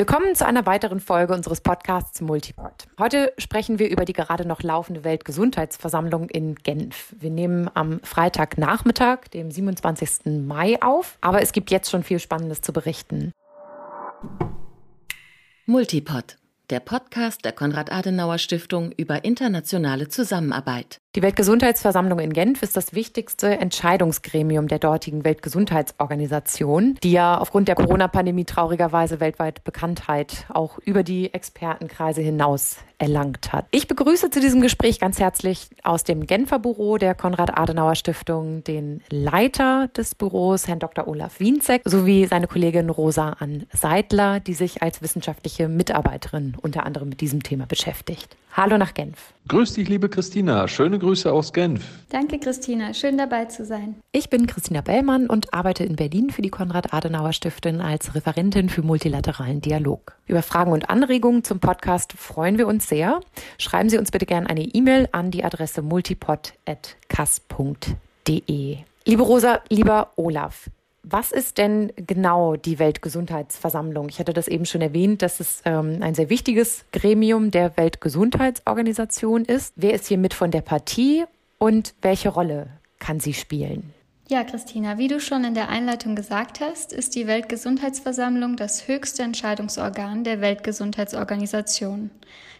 Willkommen zu einer weiteren Folge unseres Podcasts Multipod. Heute sprechen wir über die gerade noch laufende Weltgesundheitsversammlung in Genf. Wir nehmen am Freitagnachmittag, dem 27. Mai auf, aber es gibt jetzt schon viel Spannendes zu berichten. Multipod, der Podcast der Konrad-Adenauer-Stiftung über internationale Zusammenarbeit. Die Weltgesundheitsversammlung in Genf ist das wichtigste Entscheidungsgremium der dortigen Weltgesundheitsorganisation, die ja aufgrund der Corona-Pandemie traurigerweise weltweit Bekanntheit auch über die Expertenkreise hinaus erlangt hat. Ich begrüße zu diesem Gespräch ganz herzlich aus dem Genfer Büro der Konrad-Adenauer-Stiftung den Leiter des Büros, Herrn Dr. Olaf Wienzek, sowie seine Kollegin Rosa Ann Seidler, die sich als wissenschaftliche Mitarbeiterin unter anderem mit diesem Thema beschäftigt. Hallo nach Genf. Grüß dich, liebe Christina. Schöne Grüße aus Genf. Danke, Christina. Schön dabei zu sein. Ich bin Christina Bellmann und arbeite in Berlin für die Konrad-Adenauer-Stiftung als Referentin für multilateralen Dialog. Über Fragen und Anregungen zum Podcast freuen wir uns sehr. Schreiben Sie uns bitte gerne eine E-Mail an die Adresse multipod.kass.de. Liebe Rosa, lieber Olaf, was ist denn genau die Weltgesundheitsversammlung? Ich hatte das eben schon erwähnt, dass es ähm, ein sehr wichtiges Gremium der Weltgesundheitsorganisation ist. Wer ist hier mit von der Partie und welche Rolle kann sie spielen? Ja, Christina, wie du schon in der Einleitung gesagt hast, ist die Weltgesundheitsversammlung das höchste Entscheidungsorgan der Weltgesundheitsorganisation.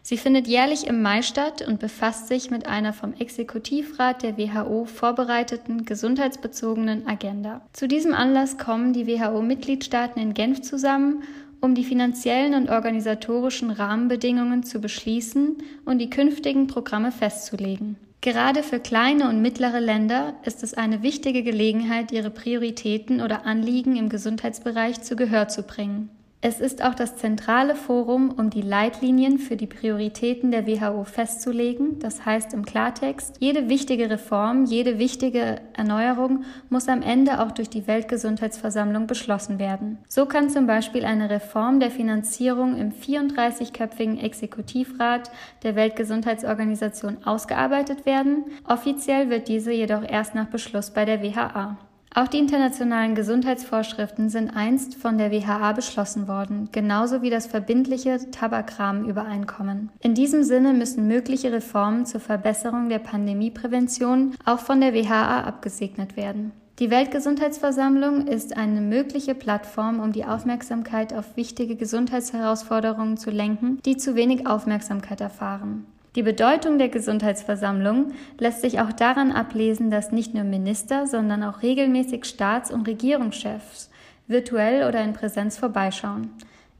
Sie findet jährlich im Mai statt und befasst sich mit einer vom Exekutivrat der WHO vorbereiteten gesundheitsbezogenen Agenda. Zu diesem Anlass kommen die WHO-Mitgliedstaaten in Genf zusammen, um die finanziellen und organisatorischen Rahmenbedingungen zu beschließen und die künftigen Programme festzulegen. Gerade für kleine und mittlere Länder ist es eine wichtige Gelegenheit, ihre Prioritäten oder Anliegen im Gesundheitsbereich zu Gehör zu bringen. Es ist auch das zentrale Forum, um die Leitlinien für die Prioritäten der WHO festzulegen. Das heißt im Klartext, jede wichtige Reform, jede wichtige Erneuerung muss am Ende auch durch die Weltgesundheitsversammlung beschlossen werden. So kann zum Beispiel eine Reform der Finanzierung im 34-köpfigen Exekutivrat der Weltgesundheitsorganisation ausgearbeitet werden. Offiziell wird diese jedoch erst nach Beschluss bei der WHA. Auch die internationalen Gesundheitsvorschriften sind einst von der WHA beschlossen worden, genauso wie das verbindliche Tabakrahmenübereinkommen. In diesem Sinne müssen mögliche Reformen zur Verbesserung der Pandemieprävention auch von der WHA abgesegnet werden. Die Weltgesundheitsversammlung ist eine mögliche Plattform, um die Aufmerksamkeit auf wichtige Gesundheitsherausforderungen zu lenken, die zu wenig Aufmerksamkeit erfahren. Die Bedeutung der Gesundheitsversammlung lässt sich auch daran ablesen, dass nicht nur Minister, sondern auch regelmäßig Staats- und Regierungschefs virtuell oder in Präsenz vorbeischauen.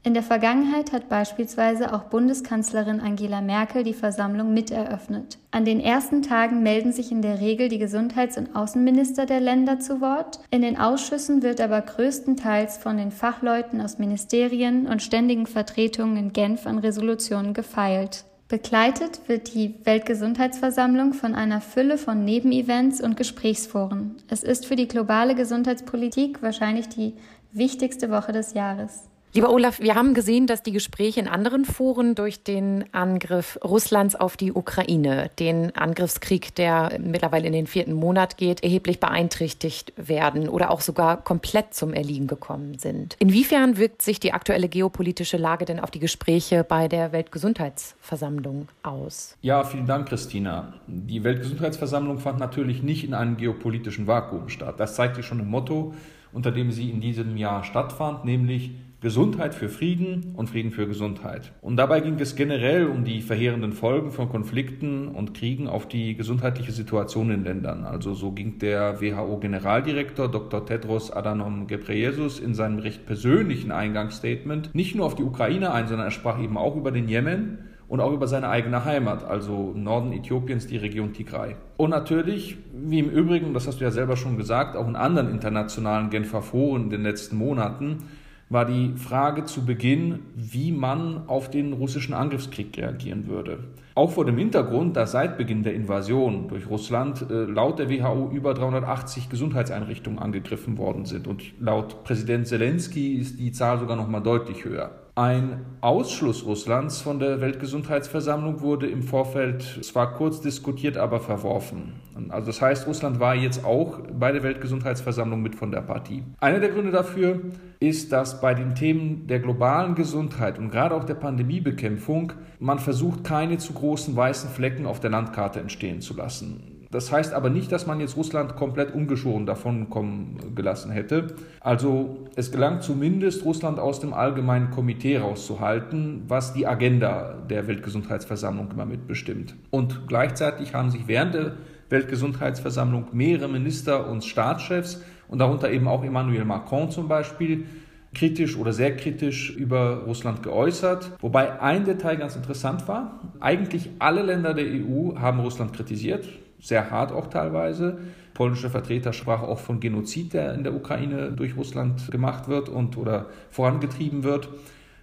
In der Vergangenheit hat beispielsweise auch Bundeskanzlerin Angela Merkel die Versammlung miteröffnet. An den ersten Tagen melden sich in der Regel die Gesundheits- und Außenminister der Länder zu Wort. In den Ausschüssen wird aber größtenteils von den Fachleuten aus Ministerien und ständigen Vertretungen in Genf an Resolutionen gefeilt. Begleitet wird die Weltgesundheitsversammlung von einer Fülle von Nebenevents und Gesprächsforen. Es ist für die globale Gesundheitspolitik wahrscheinlich die wichtigste Woche des Jahres. Lieber Olaf, wir haben gesehen, dass die Gespräche in anderen Foren durch den Angriff Russlands auf die Ukraine, den Angriffskrieg, der mittlerweile in den vierten Monat geht, erheblich beeinträchtigt werden oder auch sogar komplett zum Erliegen gekommen sind. Inwiefern wirkt sich die aktuelle geopolitische Lage denn auf die Gespräche bei der Weltgesundheitsversammlung aus? Ja, vielen Dank, Christina. Die Weltgesundheitsversammlung fand natürlich nicht in einem geopolitischen Vakuum statt. Das zeigt sich schon im Motto, unter dem sie in diesem Jahr stattfand, nämlich Gesundheit für Frieden und Frieden für Gesundheit. Und dabei ging es generell um die verheerenden Folgen von Konflikten und Kriegen auf die gesundheitliche Situation in Ländern. Also so ging der WHO-Generaldirektor Dr. Tedros Adhanom Ghebreyesus in seinem recht persönlichen Eingangsstatement nicht nur auf die Ukraine ein, sondern er sprach eben auch über den Jemen und auch über seine eigene Heimat, also Norden Äthiopiens die Region Tigray. Und natürlich, wie im Übrigen, das hast du ja selber schon gesagt, auch in anderen internationalen Genfer Foren in den letzten Monaten, war die Frage zu Beginn, wie man auf den russischen Angriffskrieg reagieren würde. Auch vor dem Hintergrund, dass seit Beginn der Invasion durch Russland äh, laut der WHO über 380 Gesundheitseinrichtungen angegriffen worden sind und laut Präsident Zelensky ist die Zahl sogar noch mal deutlich höher. Ein Ausschluss Russlands von der Weltgesundheitsversammlung wurde im Vorfeld zwar kurz diskutiert, aber verworfen. Also das heißt, Russland war jetzt auch bei der Weltgesundheitsversammlung mit von der Partie. Einer der Gründe dafür ist, dass bei den Themen der globalen Gesundheit und gerade auch der Pandemiebekämpfung man versucht, keine zu großen weißen Flecken auf der Landkarte entstehen zu lassen. Das heißt aber nicht, dass man jetzt Russland komplett ungeschoren davon kommen gelassen hätte. Also es gelang zumindest, Russland aus dem allgemeinen Komitee rauszuhalten, was die Agenda der Weltgesundheitsversammlung immer mitbestimmt. Und gleichzeitig haben sich während der Weltgesundheitsversammlung mehrere Minister und Staatschefs und darunter eben auch Emmanuel Macron zum Beispiel kritisch oder sehr kritisch über Russland geäußert. Wobei ein Detail ganz interessant war. Eigentlich alle Länder der EU haben Russland kritisiert sehr hart auch teilweise. Polnische Vertreter sprachen auch von Genozid, der in der Ukraine durch Russland gemacht wird und oder vorangetrieben wird.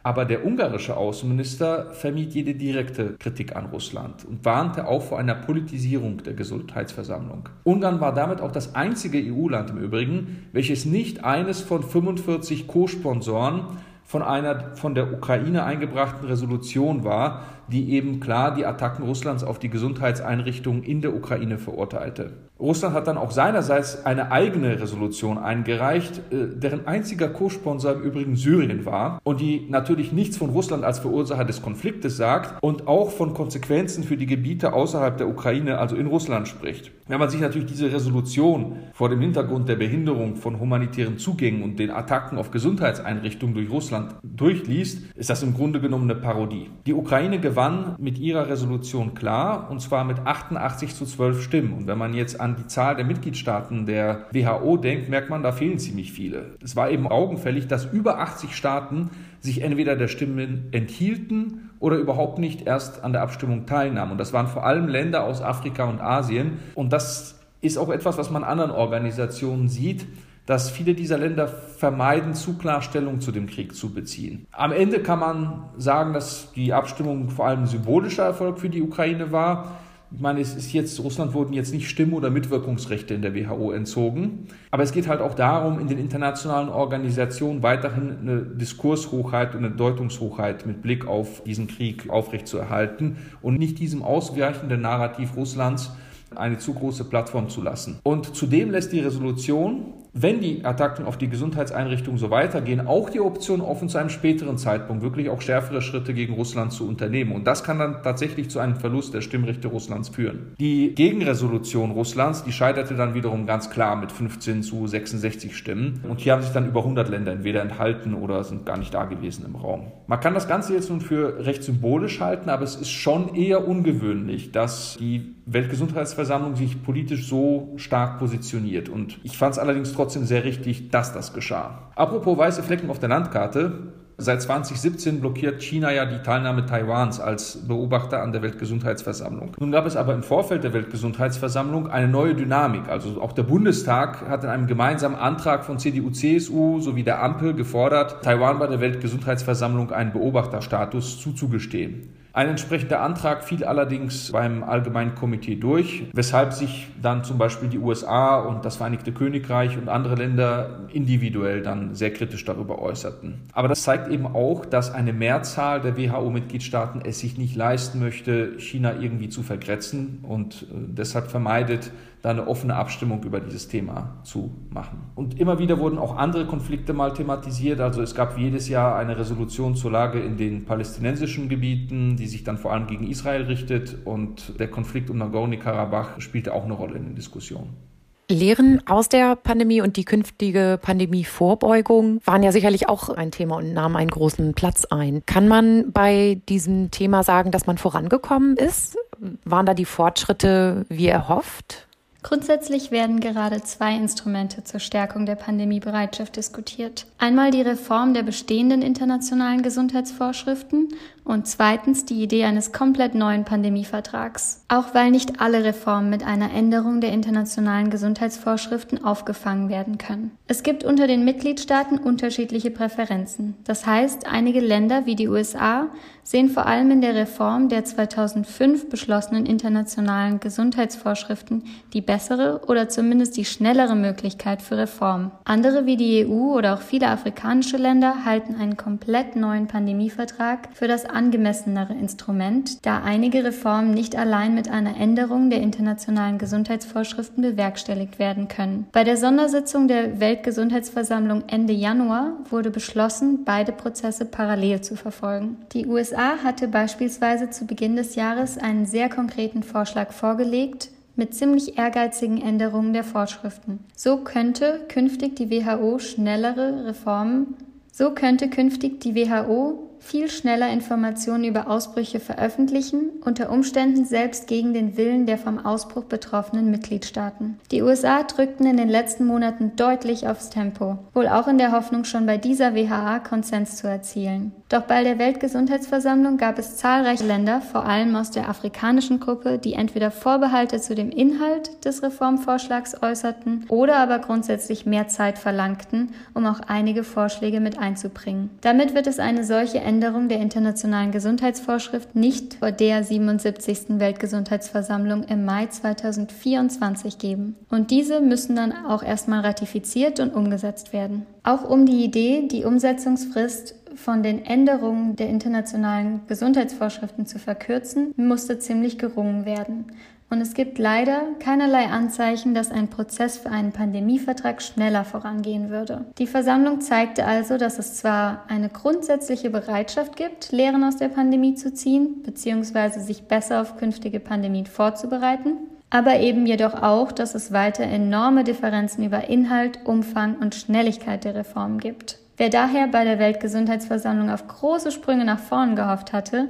Aber der ungarische Außenminister vermied jede direkte Kritik an Russland und warnte auch vor einer Politisierung der Gesundheitsversammlung. Ungarn war damit auch das einzige EU-Land im Übrigen, welches nicht eines von 45 Co-Sponsoren von einer von der Ukraine eingebrachten Resolution war, die eben klar die Attacken Russlands auf die Gesundheitseinrichtungen in der Ukraine verurteilte. Russland hat dann auch seinerseits eine eigene Resolution eingereicht, äh, deren einziger Co-Sponsor im Übrigen Syrien war und die natürlich nichts von Russland als Verursacher des Konfliktes sagt und auch von Konsequenzen für die Gebiete außerhalb der Ukraine, also in Russland spricht. Wenn man sich natürlich diese Resolution vor dem Hintergrund der Behinderung von humanitären Zugängen und den Attacken auf Gesundheitseinrichtungen durch Russland durchliest, ist das im Grunde genommen eine Parodie. Die Ukraine gewann mit ihrer Resolution klar und zwar mit 88 zu 12 Stimmen. Und wenn man jetzt an die Zahl der Mitgliedstaaten der WHO denkt, merkt man, da fehlen ziemlich viele. Es war eben augenfällig, dass über 80 Staaten sich entweder der Stimmen enthielten oder überhaupt nicht erst an der Abstimmung teilnahmen. Und das waren vor allem Länder aus Afrika und Asien. Und das ist auch etwas, was man anderen Organisationen sieht, dass viele dieser Länder vermeiden, zu klar Stellung zu dem Krieg zu beziehen. Am Ende kann man sagen, dass die Abstimmung vor allem symbolischer Erfolg für die Ukraine war. Ich meine, es ist jetzt, Russland wurden jetzt nicht Stimm- oder Mitwirkungsrechte in der WHO entzogen. Aber es geht halt auch darum, in den internationalen Organisationen weiterhin eine Diskurshochheit und eine Deutungshochheit mit Blick auf diesen Krieg aufrechtzuerhalten und nicht diesem ausweichenden Narrativ Russlands eine zu große Plattform zu lassen. Und zudem lässt die Resolution wenn die Attacken auf die Gesundheitseinrichtungen so weitergehen, auch die Option offen, zu einem späteren Zeitpunkt wirklich auch schärfere Schritte gegen Russland zu unternehmen. Und das kann dann tatsächlich zu einem Verlust der Stimmrechte Russlands führen. Die Gegenresolution Russlands, die scheiterte dann wiederum ganz klar mit 15 zu 66 Stimmen. Und hier haben sich dann über 100 Länder entweder enthalten oder sind gar nicht da gewesen im Raum. Man kann das Ganze jetzt nun für recht symbolisch halten, aber es ist schon eher ungewöhnlich, dass die Weltgesundheitsversammlung sich politisch so stark positioniert. Und ich fand es allerdings trotzdem sehr richtig, dass das geschah. Apropos weiße Flecken auf der Landkarte. Seit 2017 blockiert China ja die Teilnahme Taiwans als Beobachter an der Weltgesundheitsversammlung. Nun gab es aber im Vorfeld der Weltgesundheitsversammlung eine neue Dynamik. Also auch der Bundestag hat in einem gemeinsamen Antrag von CDU, CSU sowie der Ampel gefordert, Taiwan bei der Weltgesundheitsversammlung einen Beobachterstatus zuzugestehen. Ein entsprechender Antrag fiel allerdings beim Allgemeinen Komitee durch, weshalb sich dann zum Beispiel die USA und das Vereinigte Königreich und andere Länder individuell dann sehr kritisch darüber äußerten. Aber das zeigt eben auch, dass eine Mehrzahl der WHO-Mitgliedstaaten es sich nicht leisten möchte, China irgendwie zu vergrätzen und äh, deshalb vermeidet, da eine offene Abstimmung über dieses Thema zu machen. Und immer wieder wurden auch andere Konflikte mal thematisiert. Also es gab jedes Jahr eine Resolution zur Lage in den palästinensischen Gebieten, die sich dann vor allem gegen Israel richtet. Und der Konflikt um Nagorno-Karabach spielte auch eine Rolle in den Diskussionen. Lehren aus der Pandemie und die künftige Pandemievorbeugung waren ja sicherlich auch ein Thema und nahmen einen großen Platz ein. Kann man bei diesem Thema sagen, dass man vorangekommen ist? Waren da die Fortschritte wie erhofft? Grundsätzlich werden gerade zwei Instrumente zur Stärkung der Pandemiebereitschaft diskutiert. Einmal die Reform der bestehenden internationalen Gesundheitsvorschriften und zweitens die Idee eines komplett neuen Pandemievertrags. Auch weil nicht alle Reformen mit einer Änderung der internationalen Gesundheitsvorschriften aufgefangen werden können. Es gibt unter den Mitgliedstaaten unterschiedliche Präferenzen. Das heißt, einige Länder wie die USA sehen vor allem in der Reform der 2005 beschlossenen internationalen Gesundheitsvorschriften die bessere oder zumindest die schnellere Möglichkeit für Reform. Andere wie die EU oder auch viele afrikanische Länder halten einen komplett neuen Pandemievertrag für das angemessenere Instrument, da einige Reformen nicht allein mit einer Änderung der internationalen Gesundheitsvorschriften bewerkstelligt werden können. Bei der Sondersitzung der Weltgesundheitsversammlung Ende Januar wurde beschlossen, beide Prozesse parallel zu verfolgen. Die USA hatte beispielsweise zu Beginn des Jahres einen sehr konkreten Vorschlag vorgelegt, mit ziemlich ehrgeizigen Änderungen der Vorschriften. So könnte künftig die WHO schnellere Reformen, so könnte künftig die WHO viel schneller Informationen über Ausbrüche veröffentlichen, unter Umständen selbst gegen den Willen der vom Ausbruch betroffenen Mitgliedstaaten. Die USA drückten in den letzten Monaten deutlich aufs Tempo, wohl auch in der Hoffnung, schon bei dieser WHA Konsens zu erzielen. Doch bei der Weltgesundheitsversammlung gab es zahlreiche Länder, vor allem aus der afrikanischen Gruppe, die entweder Vorbehalte zu dem Inhalt des Reformvorschlags äußerten oder aber grundsätzlich mehr Zeit verlangten, um auch einige Vorschläge mit einzubringen. Damit wird es eine solche Änderung der internationalen Gesundheitsvorschrift nicht vor der 77. Weltgesundheitsversammlung im Mai 2024 geben. Und diese müssen dann auch erstmal ratifiziert und umgesetzt werden. Auch um die Idee, die Umsetzungsfrist von den Änderungen der internationalen Gesundheitsvorschriften zu verkürzen, musste ziemlich gerungen werden. Und es gibt leider keinerlei Anzeichen, dass ein Prozess für einen Pandemievertrag schneller vorangehen würde. Die Versammlung zeigte also, dass es zwar eine grundsätzliche Bereitschaft gibt, Lehren aus der Pandemie zu ziehen, beziehungsweise sich besser auf künftige Pandemien vorzubereiten, aber eben jedoch auch, dass es weiter enorme Differenzen über Inhalt, Umfang und Schnelligkeit der Reformen gibt. Wer daher bei der Weltgesundheitsversammlung auf große Sprünge nach vorn gehofft hatte,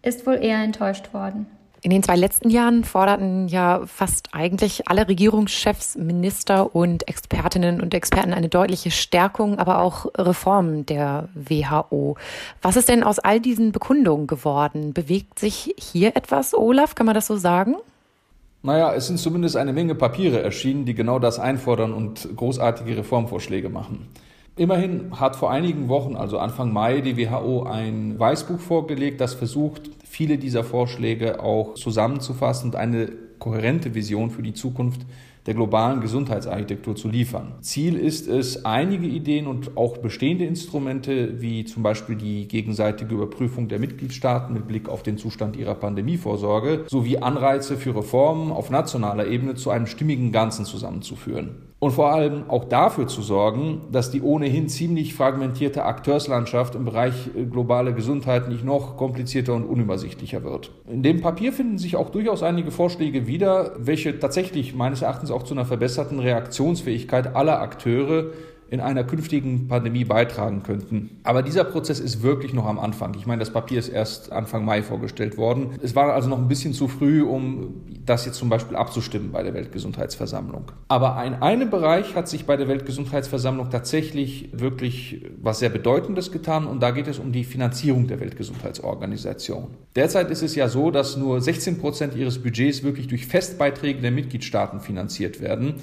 ist wohl eher enttäuscht worden. In den zwei letzten Jahren forderten ja fast eigentlich alle Regierungschefs, Minister und Expertinnen und Experten eine deutliche Stärkung, aber auch Reformen der WHO. Was ist denn aus all diesen Bekundungen geworden? Bewegt sich hier etwas, Olaf? Kann man das so sagen? Naja, es sind zumindest eine Menge Papiere erschienen, die genau das einfordern und großartige Reformvorschläge machen. Immerhin hat vor einigen Wochen, also Anfang Mai, die WHO ein Weißbuch vorgelegt, das versucht, viele dieser Vorschläge auch zusammenzufassen und eine kohärente Vision für die Zukunft der globalen Gesundheitsarchitektur zu liefern. Ziel ist es, einige Ideen und auch bestehende Instrumente, wie zum Beispiel die gegenseitige Überprüfung der Mitgliedstaaten mit Blick auf den Zustand ihrer Pandemievorsorge, sowie Anreize für Reformen auf nationaler Ebene zu einem stimmigen Ganzen zusammenzuführen und vor allem auch dafür zu sorgen, dass die ohnehin ziemlich fragmentierte Akteurslandschaft im Bereich äh, globale Gesundheit nicht noch komplizierter und unübersichtlicher wird. In dem Papier finden sich auch durchaus einige Vorschläge wieder, welche tatsächlich meines Erachtens auch zu einer verbesserten Reaktionsfähigkeit aller Akteure in einer künftigen Pandemie beitragen könnten. Aber dieser Prozess ist wirklich noch am Anfang. Ich meine, das Papier ist erst Anfang Mai vorgestellt worden. Es war also noch ein bisschen zu früh, um das jetzt zum Beispiel abzustimmen bei der Weltgesundheitsversammlung. Aber in einem Bereich hat sich bei der Weltgesundheitsversammlung tatsächlich wirklich was sehr Bedeutendes getan und da geht es um die Finanzierung der Weltgesundheitsorganisation. Derzeit ist es ja so, dass nur 16 Prozent ihres Budgets wirklich durch Festbeiträge der Mitgliedstaaten finanziert werden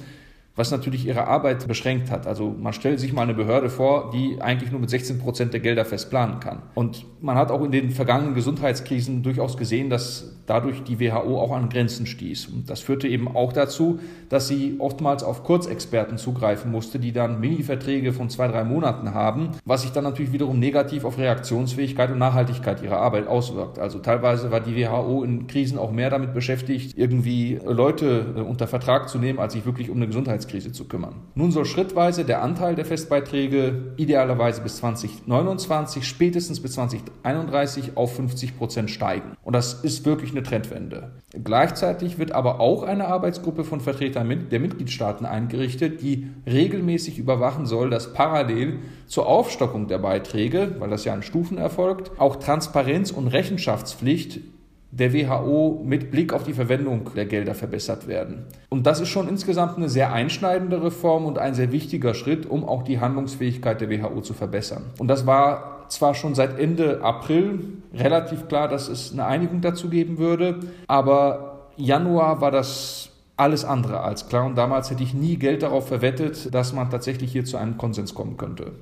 was natürlich ihre Arbeit beschränkt hat. Also man stellt sich mal eine Behörde vor, die eigentlich nur mit 16 Prozent der Gelder fest planen kann. Und man hat auch in den vergangenen Gesundheitskrisen durchaus gesehen, dass dadurch die WHO auch an Grenzen stieß. Und das führte eben auch dazu, dass sie oftmals auf Kurzexperten zugreifen musste, die dann Mini-Verträge von zwei, drei Monaten haben, was sich dann natürlich wiederum negativ auf Reaktionsfähigkeit und Nachhaltigkeit ihrer Arbeit auswirkt. Also teilweise war die WHO in Krisen auch mehr damit beschäftigt, irgendwie Leute äh, unter Vertrag zu nehmen, als sich wirklich um eine Gesundheitskrise zu kümmern. Nun soll schrittweise der Anteil der Festbeiträge idealerweise bis 2029, spätestens bis 2031 auf 50 Prozent steigen. Und das ist wirklich eine Trendwende. Gleichzeitig wird aber auch eine Arbeitsgruppe von Vertretern der Mitgliedstaaten eingerichtet, die regelmäßig überwachen soll, dass parallel zur Aufstockung der Beiträge, weil das ja in Stufen erfolgt, auch Transparenz und Rechenschaftspflicht der WHO mit Blick auf die Verwendung der Gelder verbessert werden. Und das ist schon insgesamt eine sehr einschneidende Reform und ein sehr wichtiger Schritt, um auch die Handlungsfähigkeit der WHO zu verbessern. Und das war zwar schon seit Ende April relativ klar, dass es eine Einigung dazu geben würde, aber Januar war das alles andere als klar und damals hätte ich nie Geld darauf verwettet, dass man tatsächlich hier zu einem Konsens kommen könnte.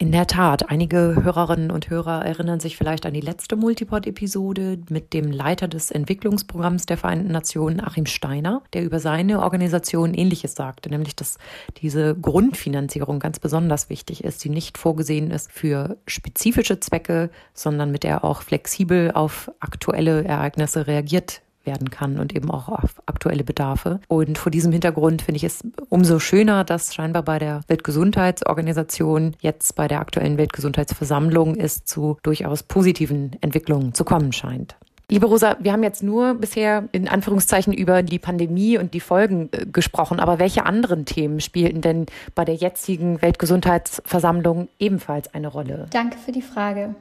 In der Tat, einige Hörerinnen und Hörer erinnern sich vielleicht an die letzte Multipod-Episode mit dem Leiter des Entwicklungsprogramms der Vereinten Nationen, Achim Steiner, der über seine Organisation Ähnliches sagte, nämlich dass diese Grundfinanzierung ganz besonders wichtig ist, die nicht vorgesehen ist für spezifische Zwecke, sondern mit der auch flexibel auf aktuelle Ereignisse reagiert werden kann und eben auch auf aktuelle Bedarfe. Und vor diesem Hintergrund finde ich es umso schöner, dass scheinbar bei der Weltgesundheitsorganisation jetzt bei der aktuellen Weltgesundheitsversammlung es zu durchaus positiven Entwicklungen zu kommen scheint. Liebe Rosa, wir haben jetzt nur bisher in Anführungszeichen über die Pandemie und die Folgen äh, gesprochen, aber welche anderen Themen spielten denn bei der jetzigen Weltgesundheitsversammlung ebenfalls eine Rolle? Danke für die Frage.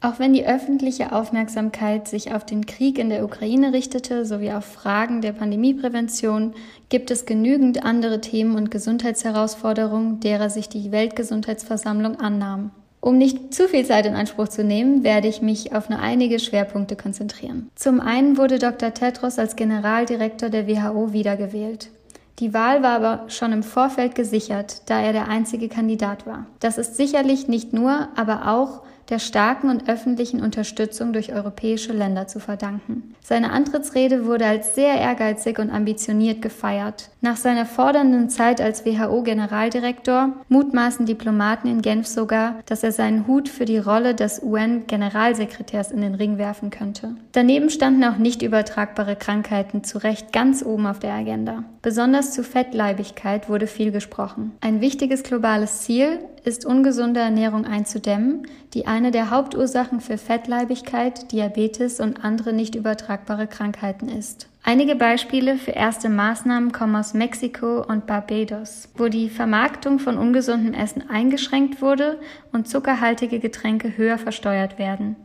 Auch wenn die öffentliche Aufmerksamkeit sich auf den Krieg in der Ukraine richtete sowie auf Fragen der Pandemieprävention, gibt es genügend andere Themen und Gesundheitsherausforderungen, derer sich die Weltgesundheitsversammlung annahm. Um nicht zu viel Zeit in Anspruch zu nehmen, werde ich mich auf nur einige Schwerpunkte konzentrieren. Zum einen wurde Dr. Tedros als Generaldirektor der WHO wiedergewählt. Die Wahl war aber schon im Vorfeld gesichert, da er der einzige Kandidat war. Das ist sicherlich nicht nur, aber auch der starken und öffentlichen Unterstützung durch europäische Länder zu verdanken. Seine Antrittsrede wurde als sehr ehrgeizig und ambitioniert gefeiert. Nach seiner fordernden Zeit als WHO-Generaldirektor mutmaßen Diplomaten in Genf sogar, dass er seinen Hut für die Rolle des UN-Generalsekretärs in den Ring werfen könnte. Daneben standen auch nicht übertragbare Krankheiten zu Recht ganz oben auf der Agenda. Besonders zu Fettleibigkeit wurde viel gesprochen. Ein wichtiges globales Ziel ist ungesunde Ernährung einzudämmen, die eine der Hauptursachen für Fettleibigkeit, Diabetes und andere nicht übertragbare Krankheiten ist. Einige Beispiele für erste Maßnahmen kommen aus Mexiko und Barbados, wo die Vermarktung von ungesundem Essen eingeschränkt wurde und zuckerhaltige Getränke höher versteuert werden.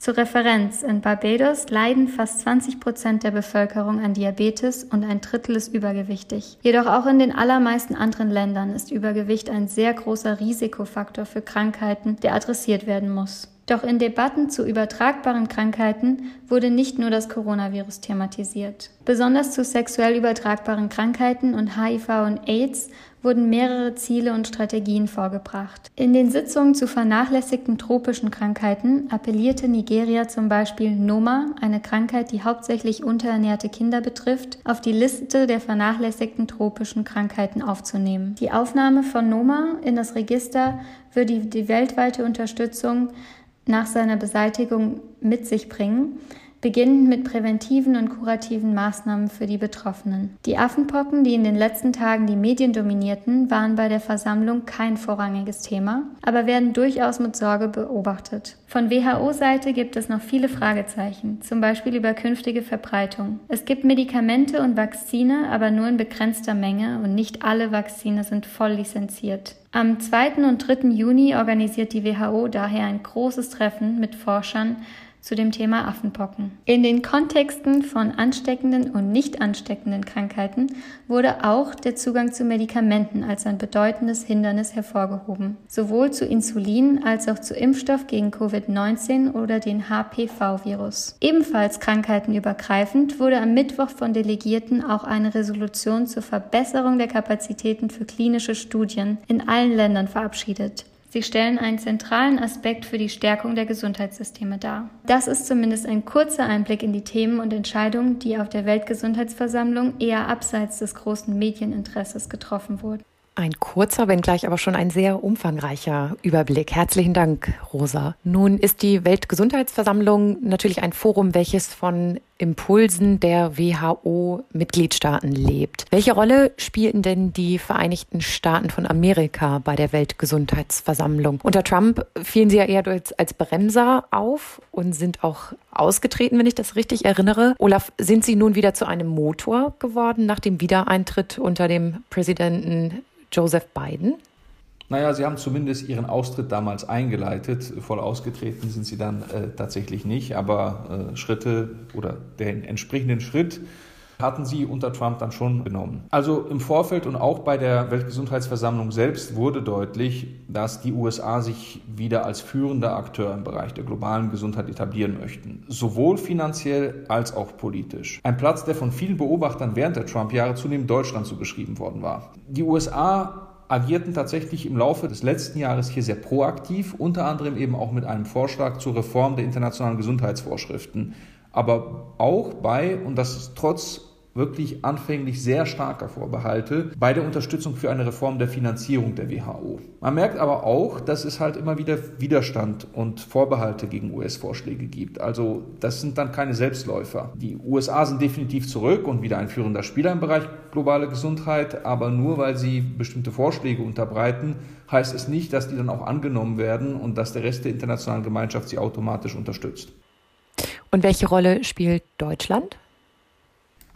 Zur Referenz, in Barbados leiden fast 20 Prozent der Bevölkerung an Diabetes und ein Drittel ist übergewichtig. Jedoch auch in den allermeisten anderen Ländern ist Übergewicht ein sehr großer Risikofaktor für Krankheiten, der adressiert werden muss. Doch in Debatten zu übertragbaren Krankheiten wurde nicht nur das Coronavirus thematisiert. Besonders zu sexuell übertragbaren Krankheiten und HIV und AIDS wurden mehrere Ziele und Strategien vorgebracht. In den Sitzungen zu vernachlässigten tropischen Krankheiten appellierte Nigeria zum Beispiel Noma, eine Krankheit, die hauptsächlich unterernährte Kinder betrifft, auf die Liste der vernachlässigten tropischen Krankheiten aufzunehmen. Die Aufnahme von Noma in das Register würde die weltweite Unterstützung nach seiner Beseitigung mit sich bringen, beginnend mit präventiven und kurativen Maßnahmen für die Betroffenen. Die Affenpocken, die in den letzten Tagen die Medien dominierten, waren bei der Versammlung kein vorrangiges Thema, aber werden durchaus mit Sorge beobachtet. Von WHO-Seite gibt es noch viele Fragezeichen, zum Beispiel über künftige Verbreitung. Es gibt Medikamente und Vakzine, aber nur in begrenzter Menge und nicht alle Vakzine sind voll lizenziert. Am 2. und 3. Juni organisiert die WHO daher ein großes Treffen mit Forschern zu dem Thema Affenpocken. In den Kontexten von ansteckenden und nicht ansteckenden Krankheiten wurde auch der Zugang zu Medikamenten als ein bedeutendes Hindernis hervorgehoben, sowohl zu Insulin als auch zu Impfstoff gegen Covid-19 oder den HPV-Virus. Ebenfalls krankheitenübergreifend wurde am Mittwoch von Delegierten auch eine Resolution zur Verbesserung der Kapazitäten für klinische Studien in allen Ländern verabschiedet. Sie stellen einen zentralen Aspekt für die Stärkung der Gesundheitssysteme dar. Das ist zumindest ein kurzer Einblick in die Themen und Entscheidungen, die auf der Weltgesundheitsversammlung eher abseits des großen Medieninteresses getroffen wurden. Ein kurzer, wenngleich aber schon ein sehr umfangreicher Überblick. Herzlichen Dank, Rosa. Nun ist die Weltgesundheitsversammlung natürlich ein Forum, welches von Impulsen der WHO-Mitgliedstaaten lebt. Welche Rolle spielten denn die Vereinigten Staaten von Amerika bei der Weltgesundheitsversammlung? Unter Trump fielen sie ja eher als Bremser auf und sind auch ausgetreten, wenn ich das richtig erinnere. Olaf, sind sie nun wieder zu einem Motor geworden nach dem Wiedereintritt unter dem Präsidenten Joseph Biden? Naja, sie haben zumindest ihren Austritt damals eingeleitet. Voll ausgetreten sind sie dann äh, tatsächlich nicht, aber äh, Schritte oder den entsprechenden Schritt hatten sie unter Trump dann schon genommen. Also im Vorfeld und auch bei der Weltgesundheitsversammlung selbst wurde deutlich, dass die USA sich wieder als führender Akteur im Bereich der globalen Gesundheit etablieren möchten, sowohl finanziell als auch politisch. Ein Platz, der von vielen Beobachtern während der Trump-Jahre zunehmend Deutschland zugeschrieben worden war. Die USA agierten tatsächlich im Laufe des letzten Jahres hier sehr proaktiv, unter anderem eben auch mit einem Vorschlag zur Reform der internationalen Gesundheitsvorschriften. Aber auch bei, und das ist trotz wirklich anfänglich sehr starker Vorbehalte bei der Unterstützung für eine Reform der Finanzierung der WHO. Man merkt aber auch, dass es halt immer wieder Widerstand und Vorbehalte gegen US-Vorschläge gibt. Also das sind dann keine Selbstläufer. Die USA sind definitiv zurück und wieder ein führender Spieler im Bereich globale Gesundheit, aber nur weil sie bestimmte Vorschläge unterbreiten, heißt es nicht, dass die dann auch angenommen werden und dass der Rest der internationalen Gemeinschaft sie automatisch unterstützt. Und welche Rolle spielt Deutschland?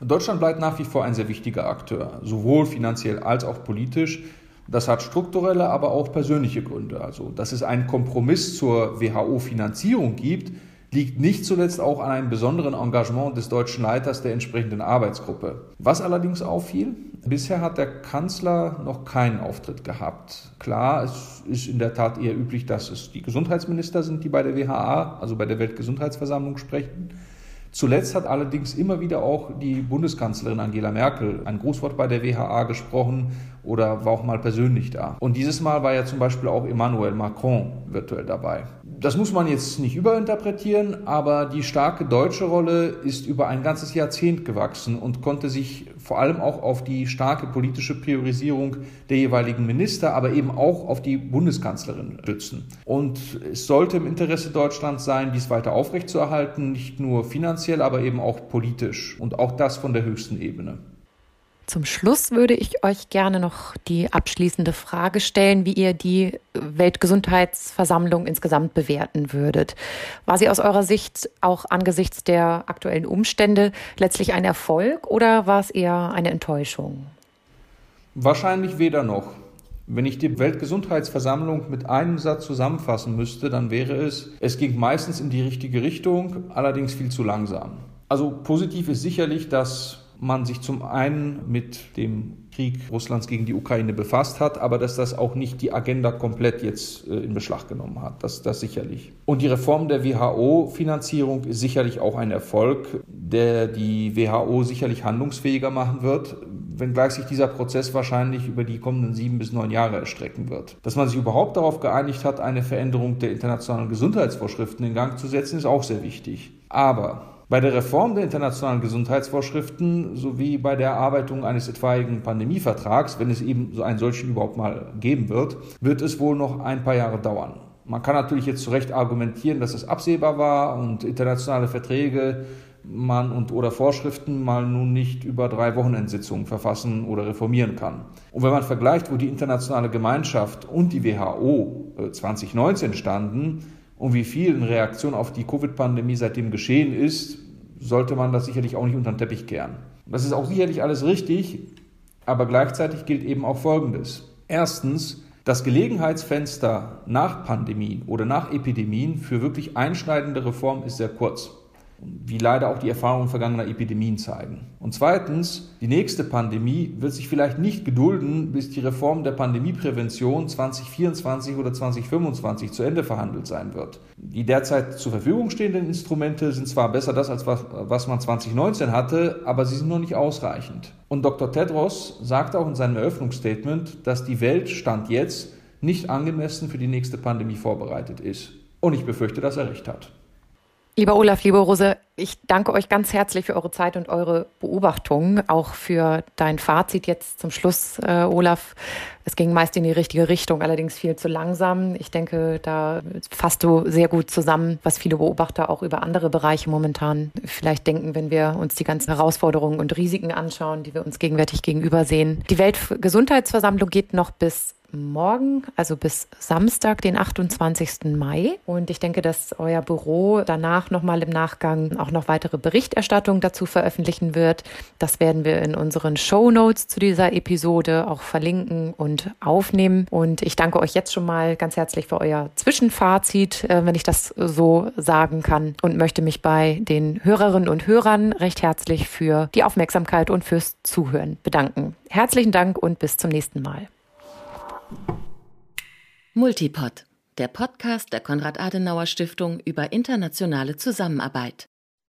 Deutschland bleibt nach wie vor ein sehr wichtiger Akteur, sowohl finanziell als auch politisch. Das hat strukturelle, aber auch persönliche Gründe. Also, dass es einen Kompromiss zur WHO-Finanzierung gibt, liegt nicht zuletzt auch an einem besonderen Engagement des deutschen Leiters der entsprechenden Arbeitsgruppe. Was allerdings auffiel, bisher hat der Kanzler noch keinen Auftritt gehabt. Klar, es ist in der Tat eher üblich, dass es die Gesundheitsminister sind, die bei der WHA, also bei der Weltgesundheitsversammlung sprechen. Zuletzt hat allerdings immer wieder auch die Bundeskanzlerin Angela Merkel ein Grußwort bei der WHA gesprochen oder war auch mal persönlich da. Und dieses Mal war ja zum Beispiel auch Emmanuel Macron virtuell dabei. Das muss man jetzt nicht überinterpretieren, aber die starke deutsche Rolle ist über ein ganzes Jahrzehnt gewachsen und konnte sich vor allem auch auf die starke politische Priorisierung der jeweiligen Minister, aber eben auch auf die Bundeskanzlerin stützen. Und es sollte im Interesse Deutschlands sein, dies weiter aufrechtzuerhalten, nicht nur finanziell, aber eben auch politisch und auch das von der höchsten Ebene. Zum Schluss würde ich euch gerne noch die abschließende Frage stellen, wie ihr die Weltgesundheitsversammlung insgesamt bewerten würdet. War sie aus eurer Sicht auch angesichts der aktuellen Umstände letztlich ein Erfolg oder war es eher eine Enttäuschung? Wahrscheinlich weder noch. Wenn ich die Weltgesundheitsversammlung mit einem Satz zusammenfassen müsste, dann wäre es, es ging meistens in die richtige Richtung, allerdings viel zu langsam. Also positiv ist sicherlich, dass man sich zum einen mit dem Krieg Russlands gegen die Ukraine befasst hat, aber dass das auch nicht die Agenda komplett jetzt äh, in Beschlag genommen hat. Das, das sicherlich. Und die Reform der WHO-Finanzierung ist sicherlich auch ein Erfolg, der die WHO sicherlich handlungsfähiger machen wird, wenngleich sich dieser Prozess wahrscheinlich über die kommenden sieben bis neun Jahre erstrecken wird. Dass man sich überhaupt darauf geeinigt hat, eine Veränderung der internationalen Gesundheitsvorschriften in Gang zu setzen, ist auch sehr wichtig. Aber bei der Reform der internationalen Gesundheitsvorschriften sowie bei der Erarbeitung eines etwaigen Pandemievertrags, wenn es eben so einen solchen überhaupt mal geben wird, wird es wohl noch ein paar Jahre dauern. Man kann natürlich jetzt zu Recht argumentieren, dass es absehbar war und internationale Verträge man und oder Vorschriften mal nun nicht über drei Wochenendsitzungen verfassen oder reformieren kann. Und wenn man vergleicht, wo die internationale Gemeinschaft und die WHO 2019 äh, standen und wie viel in Reaktion auf die Covid-Pandemie seitdem geschehen ist, sollte man das sicherlich auch nicht unter den Teppich kehren. Das ist auch sicherlich alles richtig, aber gleichzeitig gilt eben auch Folgendes. Erstens, das Gelegenheitsfenster nach Pandemien oder nach Epidemien für wirklich einschneidende Reformen ist sehr kurz wie leider auch die Erfahrungen vergangener Epidemien zeigen. Und zweitens, die nächste Pandemie wird sich vielleicht nicht gedulden, bis die Reform der Pandemieprävention 2024 oder 2025 zu Ende verhandelt sein wird. Die derzeit zur Verfügung stehenden Instrumente sind zwar besser das, als was, was man 2019 hatte, aber sie sind noch nicht ausreichend. Und Dr. Tedros sagte auch in seinem Eröffnungsstatement, dass die Welt Stand jetzt nicht angemessen für die nächste Pandemie vorbereitet ist. Und ich befürchte, dass er recht hat. Lieber Olaf, liebe Rose, ich danke euch ganz herzlich für eure Zeit und eure Beobachtungen, auch für dein Fazit jetzt zum Schluss, äh, Olaf. Es ging meist in die richtige Richtung, allerdings viel zu langsam. Ich denke, da fasst du sehr gut zusammen, was viele Beobachter auch über andere Bereiche momentan vielleicht denken, wenn wir uns die ganzen Herausforderungen und Risiken anschauen, die wir uns gegenwärtig gegenüber sehen. Die Weltgesundheitsversammlung geht noch bis morgen, also bis Samstag, den 28. Mai. Und ich denke, dass euer Büro danach nochmal im Nachgang auch noch weitere Berichterstattung dazu veröffentlichen wird. Das werden wir in unseren Show Notes zu dieser Episode auch verlinken und aufnehmen. Und ich danke euch jetzt schon mal ganz herzlich für euer Zwischenfazit, äh, wenn ich das so sagen kann, und möchte mich bei den Hörerinnen und Hörern recht herzlich für die Aufmerksamkeit und fürs Zuhören bedanken. Herzlichen Dank und bis zum nächsten Mal. Multipod, der Podcast der Konrad-Adenauer-Stiftung über internationale Zusammenarbeit.